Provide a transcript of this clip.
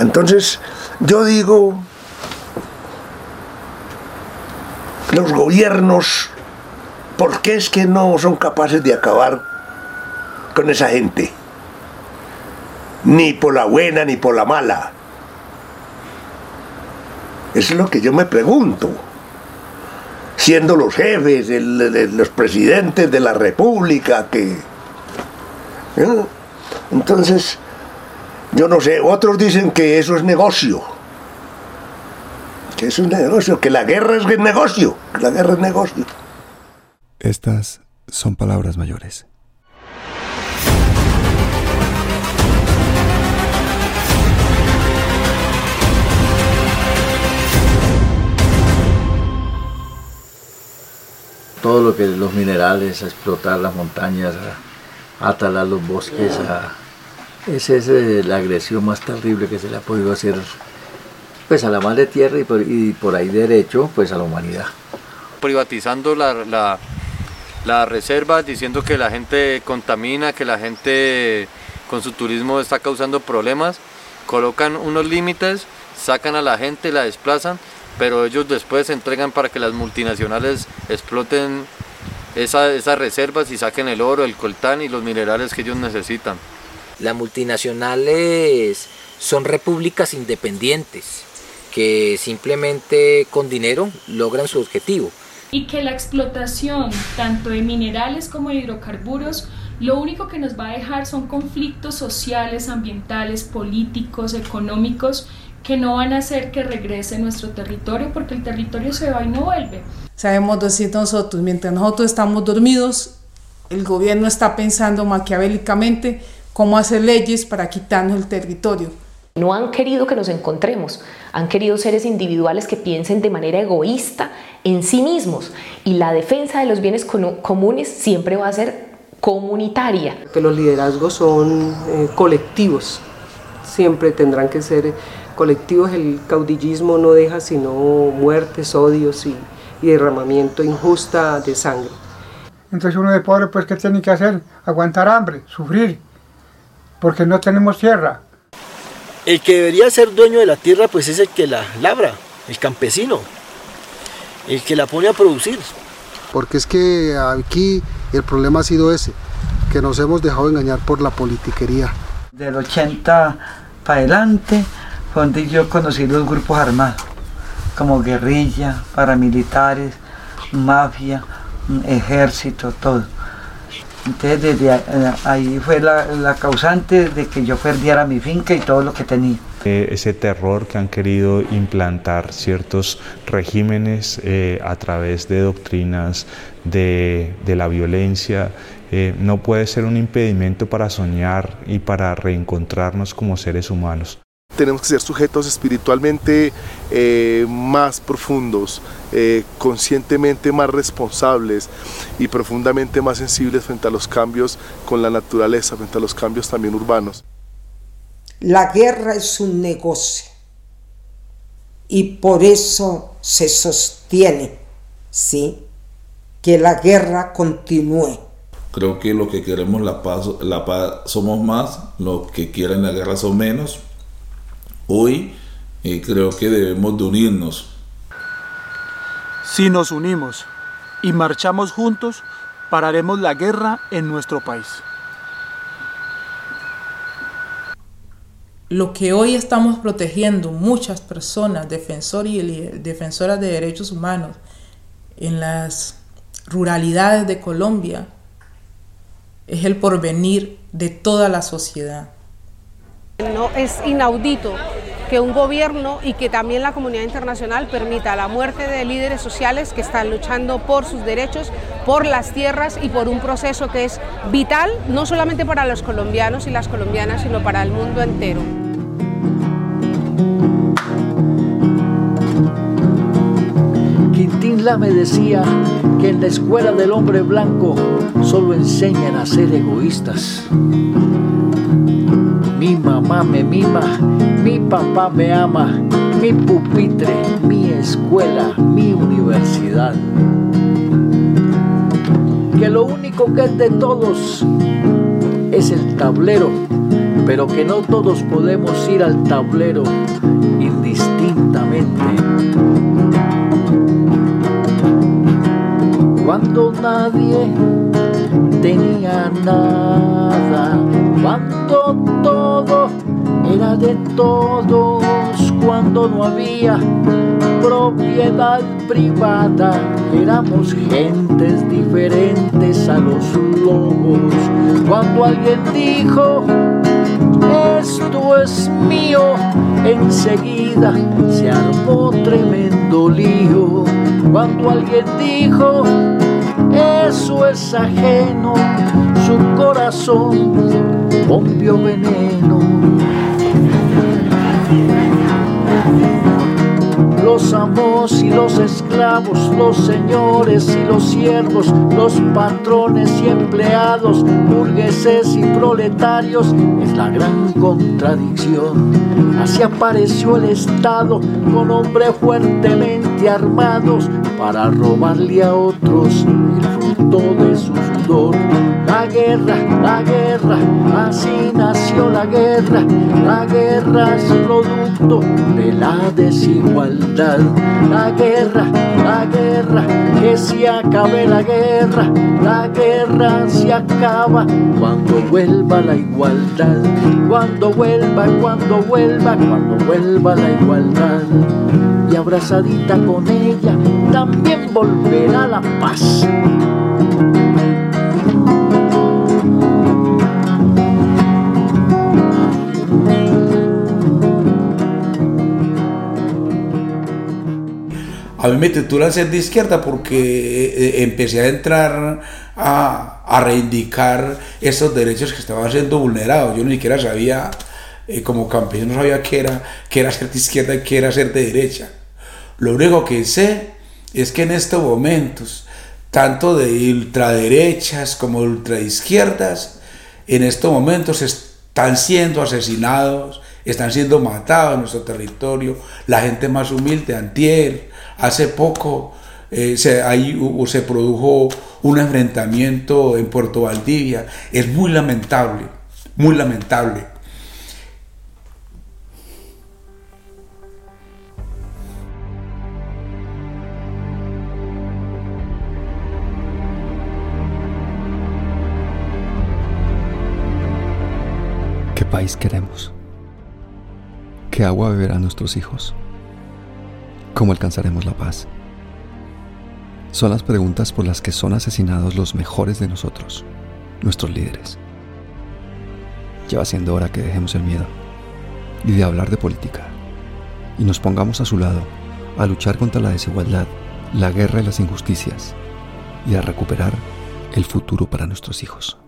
Entonces, yo digo, los gobiernos, ¿por qué es que no son capaces de acabar con esa gente? Ni por la buena ni por la mala. Eso es lo que yo me pregunto. Siendo los jefes, los presidentes de la República, que... ¿eh? Entonces, yo no sé, otros dicen que eso es negocio. Que es un negocio, que la guerra es negocio, que la guerra es negocio. Estas son palabras mayores. todo lo que los minerales, a explotar las montañas, a, talar los bosques, esa es eh, la agresión más terrible que se le ha podido hacer pues a la madre tierra y por, ahí derecho pues a la humanidad. Privatizando la, la, reserva, diciendo que la gente contamina, que la gente con su turismo está causando problemas, colocan unos límites, sacan a la gente, la desplazan pero ellos después se entregan para que las multinacionales exploten esas reservas y saquen el oro, el coltán y los minerales que ellos necesitan. Las multinacionales son repúblicas independientes que simplemente con dinero logran su objetivo. Y que la explotación tanto de minerales como de hidrocarburos lo único que nos va a dejar son conflictos sociales, ambientales, políticos, económicos que no van a hacer que regrese nuestro territorio porque el territorio se va y no vuelve. Sabemos decir nosotros, mientras nosotros estamos dormidos, el gobierno está pensando maquiavélicamente cómo hacer leyes para quitarnos el territorio. No han querido que nos encontremos, han querido seres individuales que piensen de manera egoísta en sí mismos y la defensa de los bienes comunes siempre va a ser comunitaria. Que los liderazgos son eh, colectivos, siempre tendrán que ser colectivos el caudillismo no deja sino muertes, odios y, derramamiento injusta de sangre. Entonces uno de pobre, pues, ¿qué tiene que hacer? Aguantar hambre, sufrir, porque no tenemos tierra. El que debería ser dueño de la tierra, pues es el que la labra, el campesino, el que la pone a producir. Porque es que aquí el problema ha sido ese, que nos hemos dejado engañar por la politiquería. Del 80 para adelante, donde yo conocí los grupos armados, como guerrilla, paramilitares, mafia, ejército, todo. Entonces desde eh, ahí fue la, causante de que yo perdiera mi finca y todo lo que tenía. Eh, ese terror que han querido implantar ciertos regímenes eh, a través de doctrinas de, la violencia no puede ser un impedimento para soñar y para reencontrarnos como seres humanos tenemos que ser sujetos espiritualmente eh, más profundos, eh, conscientemente más responsables y profundamente más sensibles frente a los cambios con la naturaleza, frente a los cambios también urbanos. La guerra es un negocio y por eso se sostiene, ¿sí? Que la guerra continúe. Creo que lo que queremos la paz, la paz somos más, los que quieren la guerra son menos Hoy eh, creo que debemos de unirnos. Si nos unimos y marchamos juntos, pararemos la guerra en nuestro país. Lo que hoy estamos protegiendo muchas personas, defensores y defensoras de derechos humanos en las ruralidades de Colombia, es el porvenir de toda la sociedad. No es inaudito que un gobierno y que también la comunidad internacional permita la muerte de líderes sociales que están luchando por sus derechos, por las tierras y por un proceso que es vital no solamente para los colombianos y las colombianas, sino para el mundo entero. Quintín me decía que en la escuela del hombre blanco solo enseñan a ser egoístas. Mamá me mima, mi papá me ama, mi pupitre, mi escuela, mi universidad. Que lo único que es de todos es el tablero, pero que no todos podemos ir al tablero indistintamente. Cuando nadie tenía nada, cuando todo era de todos, cuando no había propiedad privada, éramos gentes diferentes a los lobos. Cuando alguien dijo, esto es mío, enseguida se armó tremendo lío. Cuando alguien dijo, eso es ajeno, su corazón bombió veneno. Thank you. Los amos y los esclavos, los señores y los siervos, los patrones y empleados, burgueses y proletarios, es la gran contradicción. Así apareció el Estado con hombres fuertemente armados para robarle a otros el fruto de su sudor. La guerra, la guerra, así nació la guerra. La guerra es producto de la desigualdad. La guerra, la guerra, que se acabe la guerra. La guerra se acaba cuando vuelva la igualdad. Cuando vuelva, cuando vuelva, cuando vuelva la igualdad. Y abrazadita con ella también volverá la paz. A mí me titulan ser de izquierda porque eh, empecé a entrar a, a reivindicar esos derechos que estaban siendo vulnerados. Yo ni siquiera sabía, eh, como campesino, no sabía qué era, qué era ser de izquierda y qué era ser de derecha. Lo único que sé es que en estos momentos, tanto de ultraderechas como de ultraizquierdas, en estos momentos están siendo asesinados, están siendo matados en nuestro territorio, la gente más humilde, antier, hace poco eh, se, se produjo un enfrentamiento en Puerto Valdivia, es muy lamentable, muy lamentable. ¿Qué país queremos? ¿Qué agua beberán nuestros hijos? ¿Cómo alcanzaremos la paz? Son las preguntas por las que son asesinados los mejores de nosotros, nuestros líderes. Lleva siendo hora que dejemos el miedo y de hablar de política y nos pongamos a su lado a luchar contra la desigualdad, la guerra y las injusticias y a recuperar el futuro para nuestros hijos.